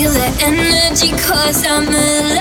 feel the energy cause I'm alive.